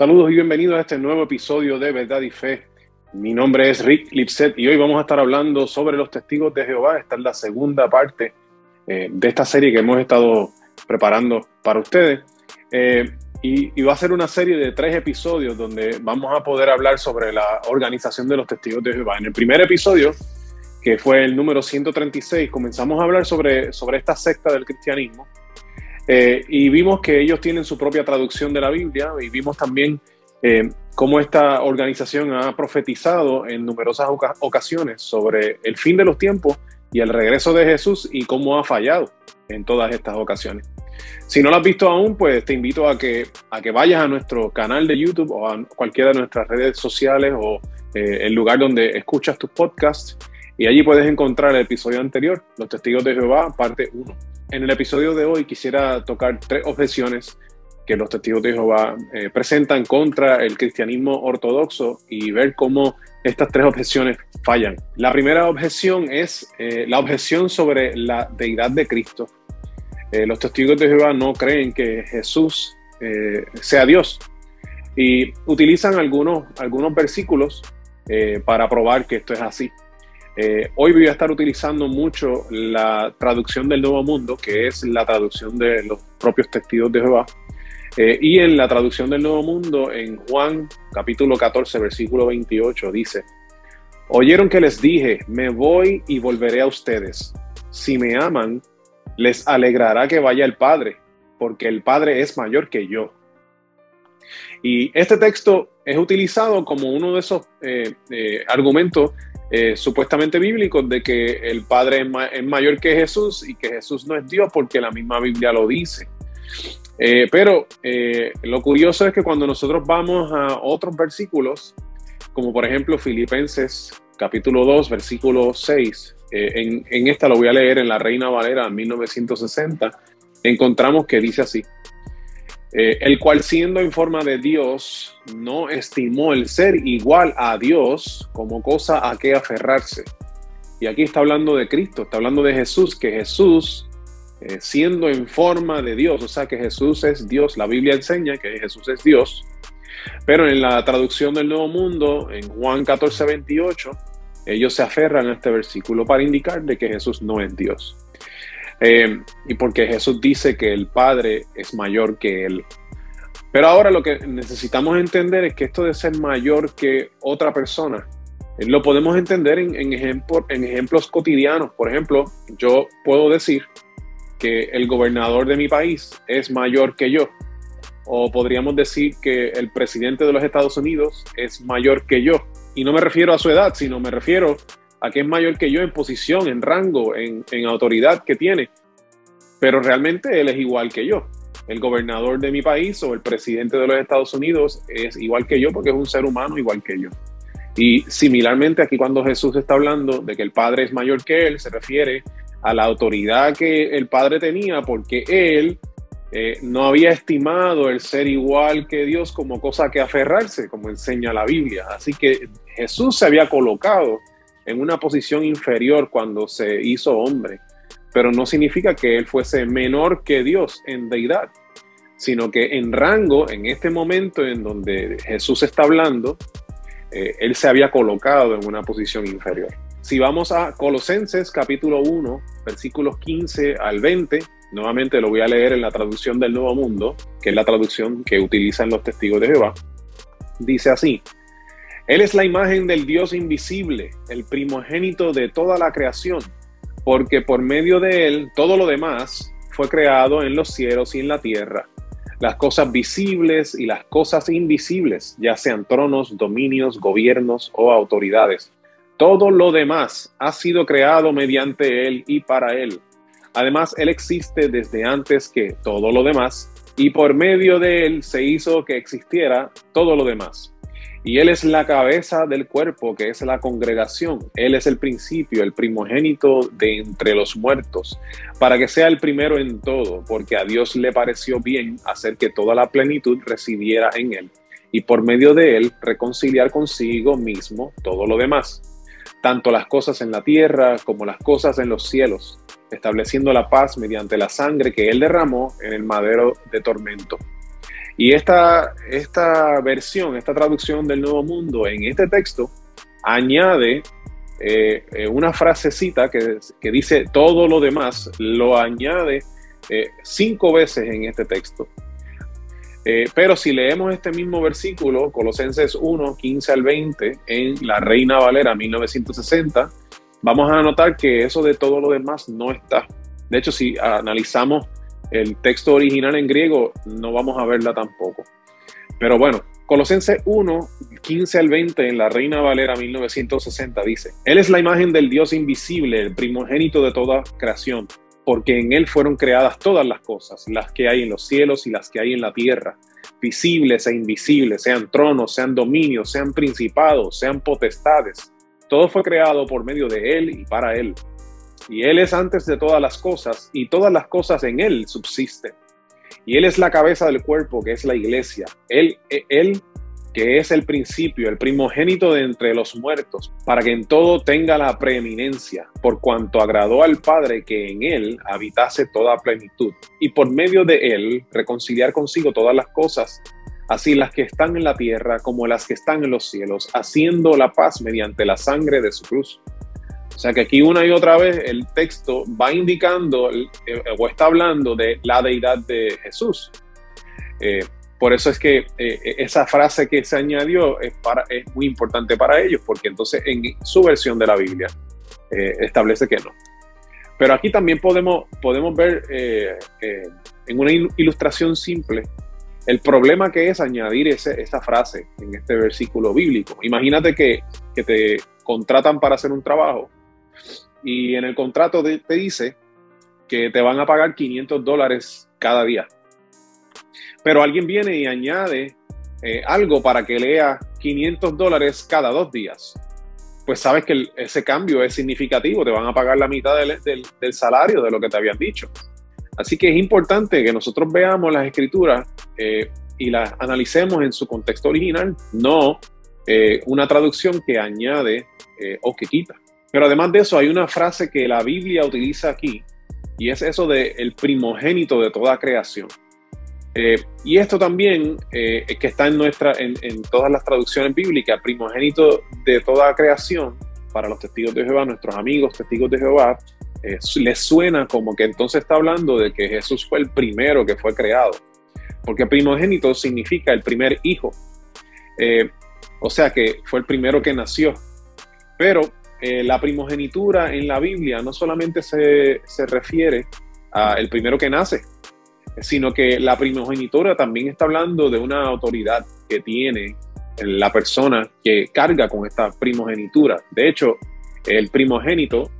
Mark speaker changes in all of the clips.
Speaker 1: Saludos y bienvenidos a este nuevo episodio de Verdad y Fe. Mi nombre es Rick Lipset y hoy vamos a estar hablando sobre los testigos de Jehová. Esta es la segunda parte eh, de esta serie que hemos estado preparando para ustedes. Eh, y, y, va a ser una serie de tres episodios donde vamos a poder hablar sobre la organización de los testigos de Jehová. En el primer episodio, que fue el número 136, comenzamos a hablar sobre, sobre esta secta del cristianismo eh, y vimos que ellos tienen su propia traducción de la Biblia y vimos también eh, cómo esta organización ha profetizado en numerosas ocasiones sobre el fin de los tiempos y el regreso de Jesús y cómo ha fallado en todas estas ocasiones. Si no lo has visto aún, pues te invito a que, a que vayas a nuestro canal de YouTube o a cualquiera de nuestras redes sociales o eh, el lugar donde escuchas tus podcasts y allí puedes encontrar el episodio anterior, Los Testigos de Jehová, parte 1. En el episodio de hoy quisiera tocar tres objeciones que los testigos de Jehová eh, presentan contra el cristianismo ortodoxo y ver cómo estas tres objeciones fallan. La primera objeción es eh, la objeción sobre la deidad de Cristo. Eh, los testigos de Jehová no creen que Jesús sea Dios y utilizan algunos, algunos versículos para probar que esto es así. Eh, hoy voy a estar utilizando mucho la traducción del Nuevo Mundo, que es la traducción de los propios testigos de Jehová. Eh, y en la traducción del Nuevo Mundo, en Juan capítulo 14, versículo 28, dice, Oyeron que les dije, me voy y volveré a ustedes. Si me aman, les alegrará que vaya el Padre, porque el Padre es mayor que yo. Y este texto es utilizado como uno de esos eh, argumentos eh, supuestamente bíblicos de que el Padre es, mayor que Jesús y que Jesús no es Dios porque la misma Biblia lo dice. Eh, pero eh, lo curioso es que cuando nosotros vamos a otros versículos, como por ejemplo Filipenses capítulo 2, versículo 6, en, esta lo voy a leer en la Reina Valera 1960, encontramos que dice así, eh, el cual siendo en forma de Dios, no estimó el ser igual a Dios como cosa a que aferrarse. Y aquí está hablando de Cristo, está hablando de Jesús, que Jesús, eh, siendo en forma de Dios, o sea que Jesús es Dios, la Biblia enseña que Jesús es Dios, pero en la traducción del Nuevo Mundo, en Juan 14, 28, ellos se aferran a este versículo para indicar de que Jesús no es Dios. Eh, y porque Jesús dice que el Padre es mayor que Él. Pero ahora lo que necesitamos entender es que esto de ser mayor que otra persona, eh, lo podemos entender en, en ejemplos cotidianos. Por ejemplo, yo puedo decir que el gobernador de mi país es mayor que yo. O podríamos decir que el presidente de los Estados Unidos es mayor que yo. Y no me refiero a su edad, sino me refiero a que es mayor que yo en posición, en rango, en, autoridad que tiene. Pero realmente él es igual que yo. El gobernador de mi país o el presidente de los Estados Unidos es igual que yo porque es un ser humano igual que yo. Y similarmente aquí cuando Jesús está hablando de que el Padre es mayor que él, se refiere a la autoridad que el Padre tenía porque él eh, no había estimado el ser igual que Dios como cosa que aferrarse, como enseña la Biblia. Así que Jesús se había colocado en una posición inferior cuando se hizo hombre, pero no significa que él fuese menor que Dios en deidad, sino que en rango, en este momento en donde Jesús está hablando, eh, él se había colocado en una posición inferior. Si vamos a Colosenses capítulo 1, versículos 15 al 20, nuevamente lo voy a leer en la traducción del Nuevo Mundo, que es la traducción que utilizan los testigos de Jehová, dice así, él es la imagen del Dios invisible, el primogénito de toda la creación, porque por medio de Él todo lo demás fue creado en los cielos y en la tierra, las cosas visibles y las cosas invisibles, ya sean tronos, dominios, gobiernos o autoridades. Todo lo demás ha sido creado mediante Él y para Él. Además, Él existe desde antes que todo lo demás, y por medio de Él se hizo que existiera todo lo demás. Y Él es la cabeza del cuerpo, que es la congregación. Él es el principio, el primogénito de entre los muertos, para que sea el primero en todo, porque a Dios le pareció bien hacer que toda la plenitud residiera en Él, y por medio de Él reconciliar consigo mismo todo lo demás, tanto las cosas en la tierra como las cosas en los cielos, estableciendo la paz mediante la sangre que Él derramó en el madero de tormento Y esta, esta versión, esta traducción del Nuevo Mundo en este texto añade eh, eh, una frasecita que, que, dice todo lo demás, lo añade eh, cinco veces en este texto. pero si leemos este mismo versículo, Colosenses 1, 15 al 20, en la Reina Valera 1960, vamos a notar que eso de todo lo demás no está. De hecho, si analizamos el texto original en griego, no vamos a verla tampoco. Pero bueno, Colosenses 1, 15 al 20 en la Reina Valera 1960 dice, Él es la imagen del Dios invisible, el primogénito de toda creación, porque en Él fueron creadas todas las cosas, las que hay en los cielos y las que hay en la tierra, visibles e invisibles, sean tronos, sean dominios, sean principados, sean potestades. Todo fue creado por medio de Él y para Él. Y Él es antes de todas las cosas, y todas las cosas en Él subsisten. Y Él es la cabeza del cuerpo, que es la iglesia. Él, él que es el principio, el primogénito de entre los muertos, para que en todo tenga la preeminencia, por cuanto agradó al Padre que en Él habitase toda plenitud, y por medio de Él reconciliar consigo todas las cosas, así las que están en la tierra como las que están en los cielos, haciendo la paz mediante la sangre de su cruz sea que aquí una y otra vez el texto va indicando eh, o está hablando de la deidad de Jesús. Eh, por eso es que eh, esa frase que se añadió es muy importante para ellos, porque entonces en su versión de la Biblia establece que no. Pero aquí también podemos, podemos ver en una ilustración simple el problema que es añadir ese, esa frase en este versículo bíblico. Imagínate que, que te contratan para hacer un trabajo y en el contrato te, dice que te van a pagar 500 dólares cada día. Pero alguien viene y añade eh, algo para que lea 500 dólares cada dos días. Pues sabes que ese cambio es significativo, te van a pagar la mitad del, salario de lo que te habían dicho. Así que es importante que nosotros veamos las escrituras eh, y las analicemos en su contexto original, no eh, una traducción que añade o que quita. Pero además de eso, hay una frase que la Biblia utiliza aquí, y es eso de el primogénito de toda creación. Eh, y esto también, eh, que está en, nuestra, en, todas las traducciones bíblicas, primogénito de toda creación, para los testigos de Jehová, nuestros amigos testigos de Jehová, eh, les suena como que entonces está hablando de que Jesús fue el primero que fue creado. Porque primogénito significa el primer hijo. o sea que fue el primero que nació. Pero la primogenitura en la Biblia no solamente se, refiere a el primero que nace, sino que la primogenitura también está hablando de una autoridad que tiene la persona que carga con esta primogenitura. De hecho, el primogénito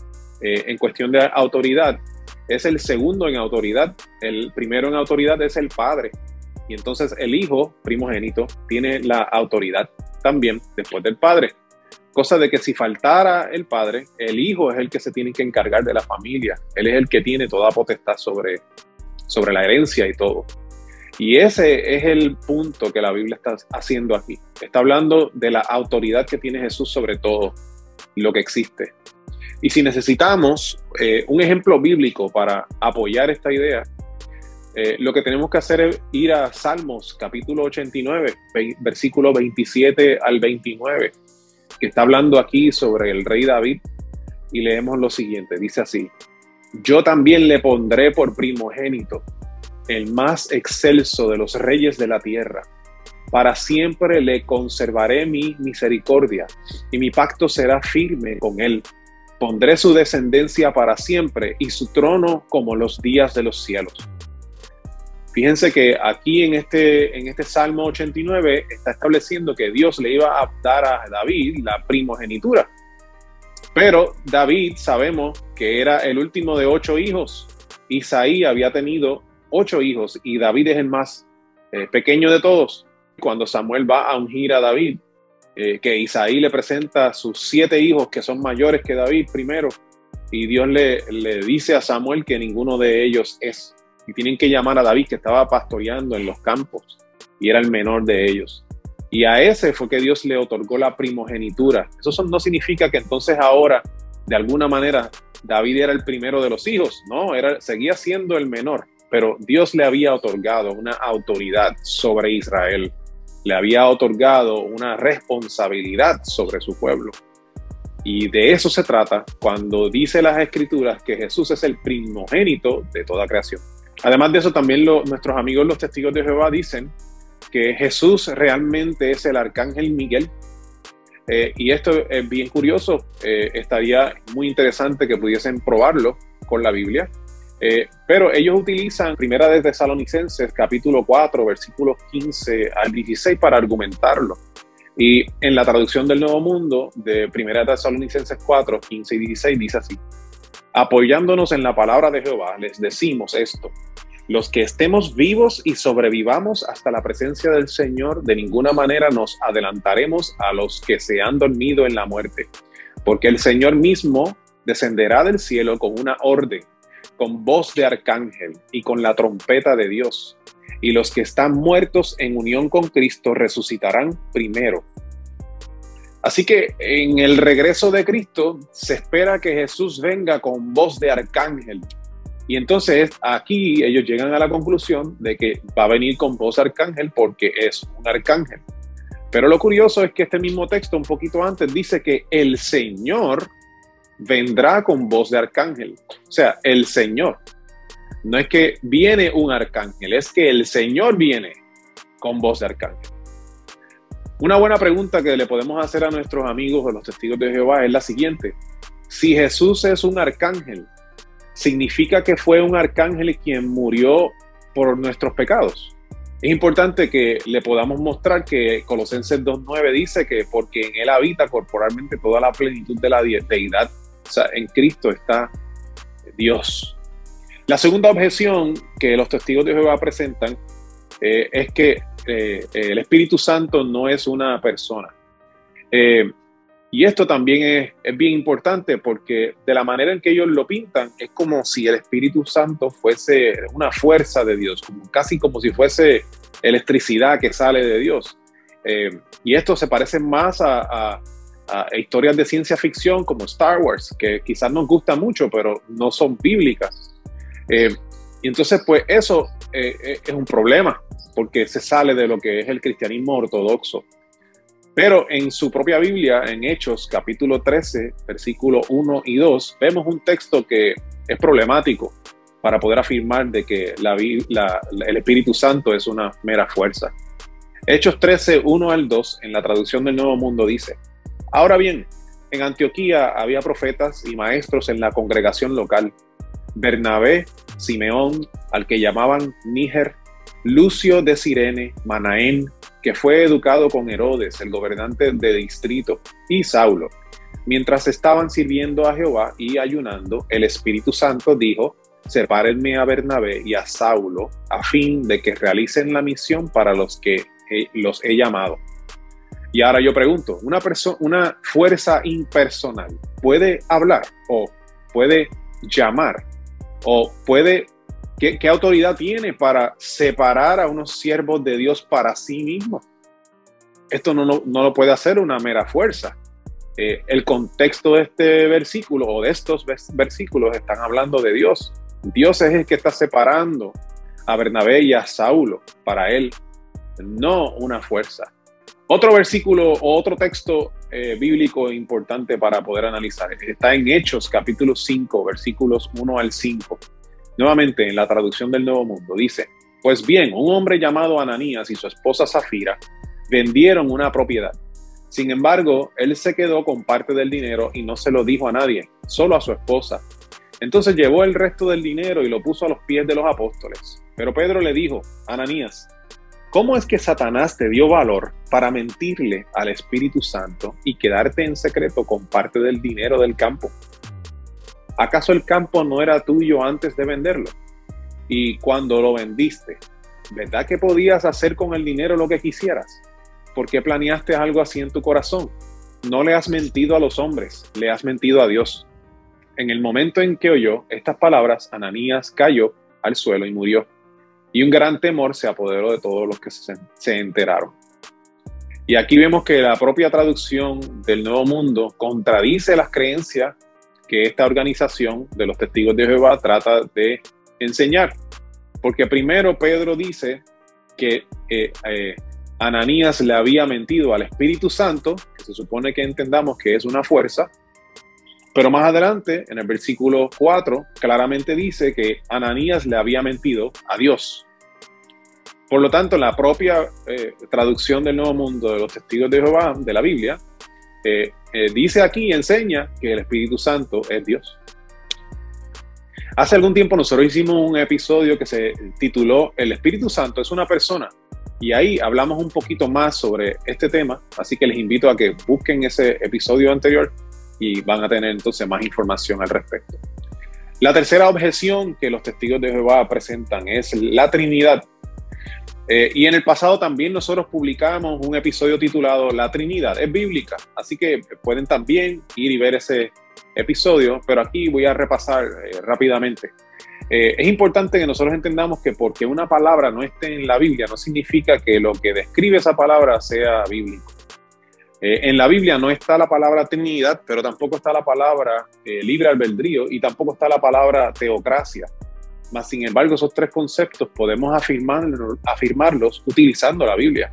Speaker 1: eh, en cuestión de autoridad es el segundo en autoridad. El primero en autoridad es el padre. Y entonces el hijo primogénito tiene la autoridad también después del padre. Cosa de que si faltara el padre, el hijo es el que se tiene que encargar de la familia. Él es el que tiene toda potestad sobre, sobre la herencia y todo. Y ese es el punto que la Biblia está haciendo aquí. Está hablando de la autoridad que tiene Jesús sobre todo lo que existe. Y si necesitamos eh, un ejemplo bíblico para apoyar esta idea, eh, lo que tenemos que hacer es ir a Salmos capítulo 89, versículo 27 al 29 que está hablando aquí sobre el rey David y leemos lo siguiente, dice así, yo también le pondré por primogénito, el más excelso de los reyes de la tierra. Para siempre le conservaré mi misericordia y mi pacto será firme con él. Pondré su descendencia para siempre y su trono como los días de los cielos. Fíjense que aquí en este, en este Salmo 89 está estableciendo que Dios le iba a dar a David la primogenitura. Pero David sabemos que era el último de ocho hijos. Isaí había tenido ocho hijos y David es el más eh, pequeño de todos. Cuando Samuel va a ungir a David, eh, que Isaí le presenta sus siete hijos que son mayores que David primero, y Dios le, le dice a Samuel que ninguno de ellos es tienen que llamar a David que estaba pastoreando en los campos y era el menor de ellos. Y a ese fue que Dios le otorgó la primogenitura. Eso no significa que entonces ahora, de alguna manera, David era el primero de los hijos, no, era, seguía siendo el menor, pero Dios le había otorgado una autoridad sobre Israel, le había otorgado una responsabilidad sobre su pueblo. Y de eso se trata cuando dice las escrituras que Jesús es el primogénito de toda creación. Además de eso, también nuestros amigos los testigos de Jehová dicen que Jesús realmente es el arcángel Miguel. Eh, y esto es bien curioso, eh, estaría muy interesante que pudiesen probarlo con la Biblia. Eh, pero ellos utilizan Primera de Tesalonicenses, capítulo 4, versículos 15 al 16 para argumentarlo. Y en la traducción del Nuevo Mundo de Primera de Tesalonicenses 4, 15 y 16 dice así: Apoyándonos en la palabra de Jehová, les decimos esto. Los que estemos vivos y sobrevivamos hasta la presencia del Señor, de ninguna manera nos adelantaremos a los que se han dormido en la muerte, porque el Señor mismo descenderá del cielo con una orden con voz de arcángel y con la trompeta de Dios. Y los que están muertos en unión con Cristo resucitarán primero. Así que en el regreso de Cristo se espera que Jesús venga con voz de arcángel. Y entonces aquí ellos llegan a la conclusión de que va a venir con voz arcángel porque es un arcángel. Pero lo curioso es que este mismo texto un poquito antes dice que el Señor vendrá con voz de arcángel. O sea, el Señor. No es que viene un arcángel, es que el Señor viene con voz de arcángel. Una buena pregunta que le podemos hacer a nuestros amigos de los testigos de Jehová es la siguiente. Si Jesús es un arcángel, ¿significa que fue un arcángel quien murió por nuestros pecados? Es importante que le podamos mostrar que Colosenses 2.9 dice que porque en él habita corporalmente toda la plenitud de la deidad o sea, en Cristo está Dios. La segunda objeción que los testigos de Jehová presentan eh, es que eh, el Espíritu Santo no es una persona. Eh, y esto también es, es, bien importante porque de la manera en que ellos lo pintan es como si el Espíritu Santo fuese una fuerza de Dios, casi como si fuese electricidad que sale de Dios. y esto se parece más a historias de ciencia ficción como Star Wars, que quizás nos gusta mucho, pero no son bíblicas. Eh, y entonces, pues eso eh, eh, es un problema, porque se sale de lo que es el cristianismo ortodoxo. Pero en su propia Biblia, en Hechos capítulo 13, versículo 1 y 2, vemos un texto que es problemático para poder afirmar de que el Espíritu Santo es una mera fuerza. Hechos 13, 1 al 2, en la traducción del Nuevo Mundo dice, Ahora bien, en Antioquía había profetas y maestros en la congregación local. Bernabé, Simeón, al que llamaban Níger, Lucio de Sirene, Manaén, que fue educado con Herodes, el gobernante de distrito, y Saulo. Mientras estaban sirviendo a Jehová y ayunando, el Espíritu Santo dijo, sepárenme a Bernabé y a Saulo, a fin de que realicen la misión para los que los he llamado. Y ahora yo pregunto, ¿una, una fuerza impersonal puede hablar o puede llamar o puede, qué, autoridad tiene para separar a unos siervos de Dios para sí mismo? Esto no, no, lo puede hacer una mera fuerza. Eh, el contexto de este versículo o de estos versículos están hablando de Dios. Dios es el que está separando a Bernabé y a Saulo para él, no una fuerza. Otro versículo o otro texto eh, bíblico importante para poder analizar está en Hechos capítulo 5, versículos 1 al 5. Nuevamente en la traducción del Nuevo Mundo dice, pues bien, un hombre llamado Ananías y su esposa Zafira vendieron una propiedad. Sin embargo, él se quedó con parte del dinero y no se lo dijo a nadie, solo a su esposa. Entonces llevó el resto del dinero y lo puso a los pies de los apóstoles. Pero Pedro le dijo, Ananías, ¿Cómo es que Satanás te dio valor para mentirle al Espíritu Santo y quedarte en secreto con parte del dinero del campo? ¿Acaso el campo no era tuyo antes de venderlo? Y cuando lo vendiste, ¿verdad que podías hacer con el dinero lo que quisieras? ¿Por qué planeaste algo así en tu corazón? No le has mentido a los hombres, le has mentido a Dios. En el momento en que oyó estas palabras, Ananías cayó al suelo y murió y un gran temor se apoderó de todos los que se, enteraron. Y aquí vemos que la propia traducción del Nuevo Mundo contradice las creencias que esta organización de los testigos de Jehová trata de enseñar. Porque primero Pedro dice que eh, eh, Ananías le había mentido al Espíritu Santo, que se supone que entendamos que es una fuerza, pero más adelante, en el versículo 4, claramente dice que Ananías le había mentido a Dios. Por lo tanto, la propia eh, traducción del Nuevo Mundo de los Testigos de Jehová, de la Biblia, eh, eh, dice aquí, enseña que el Espíritu Santo es Dios. Hace algún tiempo nosotros hicimos un episodio que se tituló El Espíritu Santo es una persona. Y ahí hablamos un poquito más sobre este tema, así que les invito a que busquen ese episodio anterior y van a tener entonces más información al respecto. La tercera objeción que los testigos de Jehová presentan es la Trinidad. Eh, y en el pasado también nosotros publicamos un episodio titulado La Trinidad es bíblica, así que pueden también ir y ver ese episodio, pero aquí voy a repasar eh, rápidamente. Eh, es importante que nosotros entendamos que porque una palabra no esté en la Biblia no significa que lo que describe esa palabra sea bíblico. En la Biblia no está la palabra Trinidad, pero tampoco está la palabra libre albedrío y tampoco está la palabra teocracia. Mas, sin embargo, esos tres conceptos podemos afirmarlos, afirmarlos utilizando la Biblia.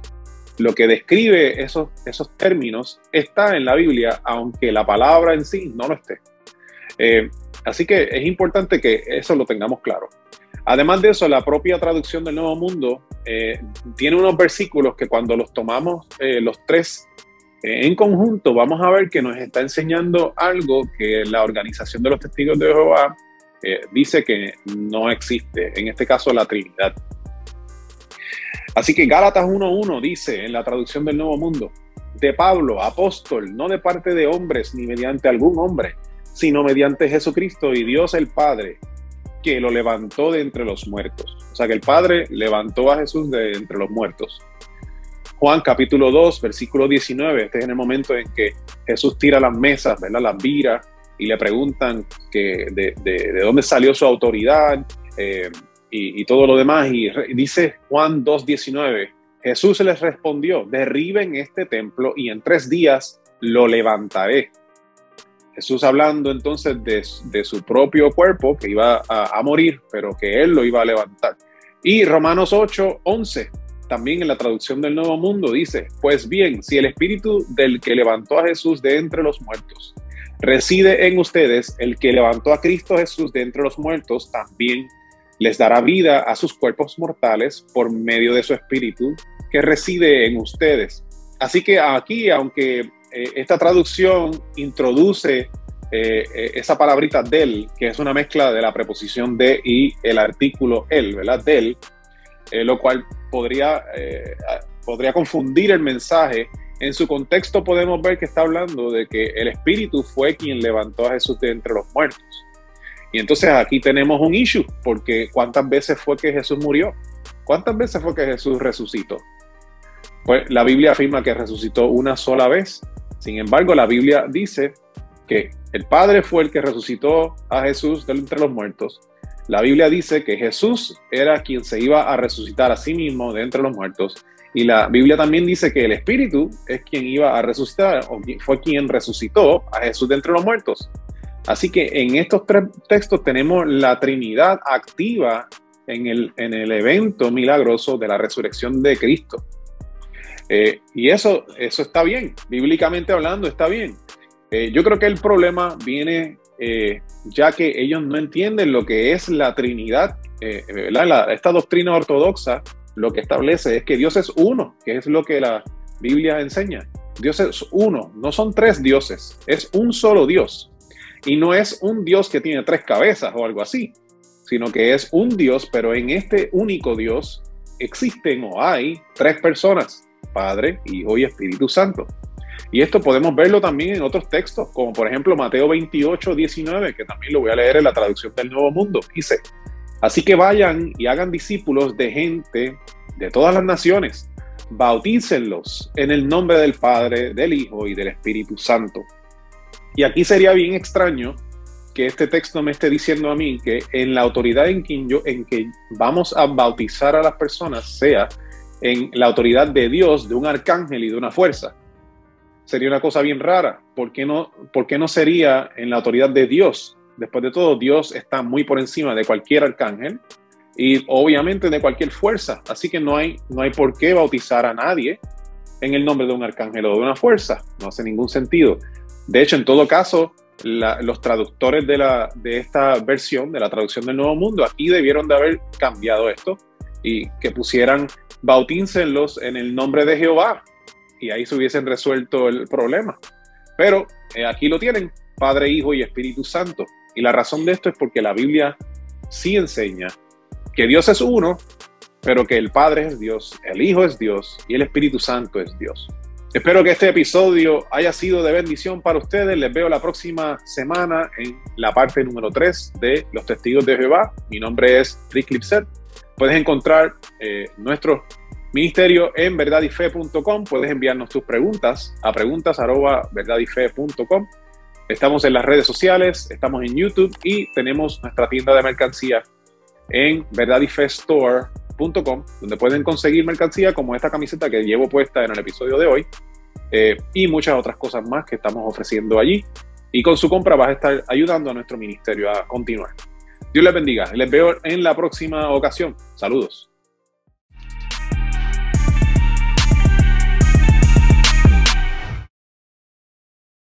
Speaker 1: Lo que describe esos, esos términos está en la Biblia, aunque la palabra en sí no lo esté. Eh, así que es importante que eso lo tengamos claro. Además de eso, la propia traducción del Nuevo Mundo tiene unos versículos que cuando los tomamos los tres en conjunto vamos a ver que nos está enseñando algo que la Organización de los Testigos de Jehová dice que no existe, en este caso la Trinidad. Así que Gálatas 1.1 dice en la traducción del Nuevo Mundo, de Pablo, apóstol, no de parte de hombres ni mediante algún hombre, sino mediante Jesucristo y Dios el Padre, que lo levantó de entre los muertos. O sea que el Padre levantó a Jesús de entre los muertos. Juan capítulo 2, versículo 19, este es en el momento en que Jesús tira las mesas, ¿verdad? Las vira y le preguntan que de, de, dónde salió su autoridad eh, y, todo lo demás. Y dice Juan 2, 19, Jesús les respondió, derriben este templo y en tres días lo levantaré. Jesús hablando entonces de, de su propio cuerpo que iba a, a, morir, pero que él lo iba a levantar. Y Romanos 8, 11 también en la traducción del Nuevo Mundo dice, pues bien, si el espíritu del que levantó a Jesús de entre los muertos reside en ustedes, el que levantó a Cristo Jesús de entre los muertos también les dará vida a sus cuerpos mortales por medio de su espíritu que reside en ustedes. Así que aquí, aunque eh, esta traducción introduce eh, eh, esa palabrita del, que es una mezcla de la preposición de y el artículo el, ¿verdad? Del, lo cual podría, podría confundir el mensaje. En su contexto podemos ver que está hablando de que el Espíritu fue quien levantó a Jesús de entre los muertos. Y entonces aquí tenemos un issue, porque ¿cuántas veces fue que Jesús murió? ¿Cuántas veces fue que Jesús resucitó? Pues la Biblia afirma que resucitó una sola vez. Sin embargo, la Biblia dice que el Padre fue el que resucitó a Jesús de entre los muertos la Biblia dice que Jesús era quien se iba a resucitar a sí mismo de entre los muertos. Y la Biblia también dice que el Espíritu es quien iba a resucitar o fue quien resucitó a Jesús de entre los muertos. Así que en estos tres textos tenemos la Trinidad activa en el, en el evento milagroso de la resurrección de Cristo. Eh, y eso, eso está bien, bíblicamente hablando está bien. Eh, yo creo que el problema viene eh, ya que ellos no entienden lo que es la Trinidad. Esta doctrina ortodoxa lo que establece es que Dios es uno, que es lo que la Biblia enseña. Dios es uno, no son tres dioses, es un solo Dios. Y no es un Dios que tiene tres cabezas o algo así, sino que es un Dios, pero en este único Dios existen o hay tres personas, Padre, Hijo y Espíritu Santo. Y esto podemos verlo también en otros textos, como por ejemplo Mateo 28, 19, que también lo voy a leer en la traducción del Nuevo Mundo. Dice, así que vayan y hagan discípulos de gente de todas las naciones, bautícenlos en el nombre del Padre, del Hijo y del Espíritu Santo. Y aquí sería bien extraño que este texto me esté diciendo a mí que en la autoridad en, quien yo, en que vamos a bautizar a las personas sea en la autoridad de Dios, de un arcángel y de una fuerza sería una cosa bien rara. ¿Por qué, no, ¿Por qué no sería en la autoridad de Dios? Después de todo, Dios está muy por encima de cualquier arcángel y obviamente de cualquier fuerza. Así que no hay, no hay por qué bautizar a nadie en el nombre de un arcángel o de una fuerza. No hace ningún sentido. De hecho, en todo caso, los traductores de, la, de esta versión, de la traducción del Nuevo Mundo, aquí debieron de haber cambiado esto y que pusieran bautícenlos en el nombre de Jehová y ahí se hubiesen resuelto el problema. Pero eh, aquí lo tienen, Padre, Hijo y Espíritu Santo. Y la razón de esto es porque la Biblia sí enseña que Dios es uno, pero que el Padre es Dios, el Hijo es Dios y el Espíritu Santo es Dios. Espero que este episodio haya sido de bendición para ustedes. Les veo la próxima semana en la parte número 3 de Los Testigos de Jehová. Mi nombre es Rick Lipset. Puedes encontrar eh, nuestro ministerio en verdadyfe.com. Puedes enviarnos tus preguntas a preguntas.verdadyfe.com. Estamos en las redes sociales, estamos en YouTube y tenemos nuestra tienda de mercancía en verdadyfestore.com, donde pueden conseguir mercancía como esta camiseta que llevo puesta en el episodio de hoy eh, y muchas otras cosas más que estamos ofreciendo allí. Y con su compra vas a estar ayudando a nuestro ministerio a continuar. Dios les bendiga. Les veo en la próxima ocasión. Saludos.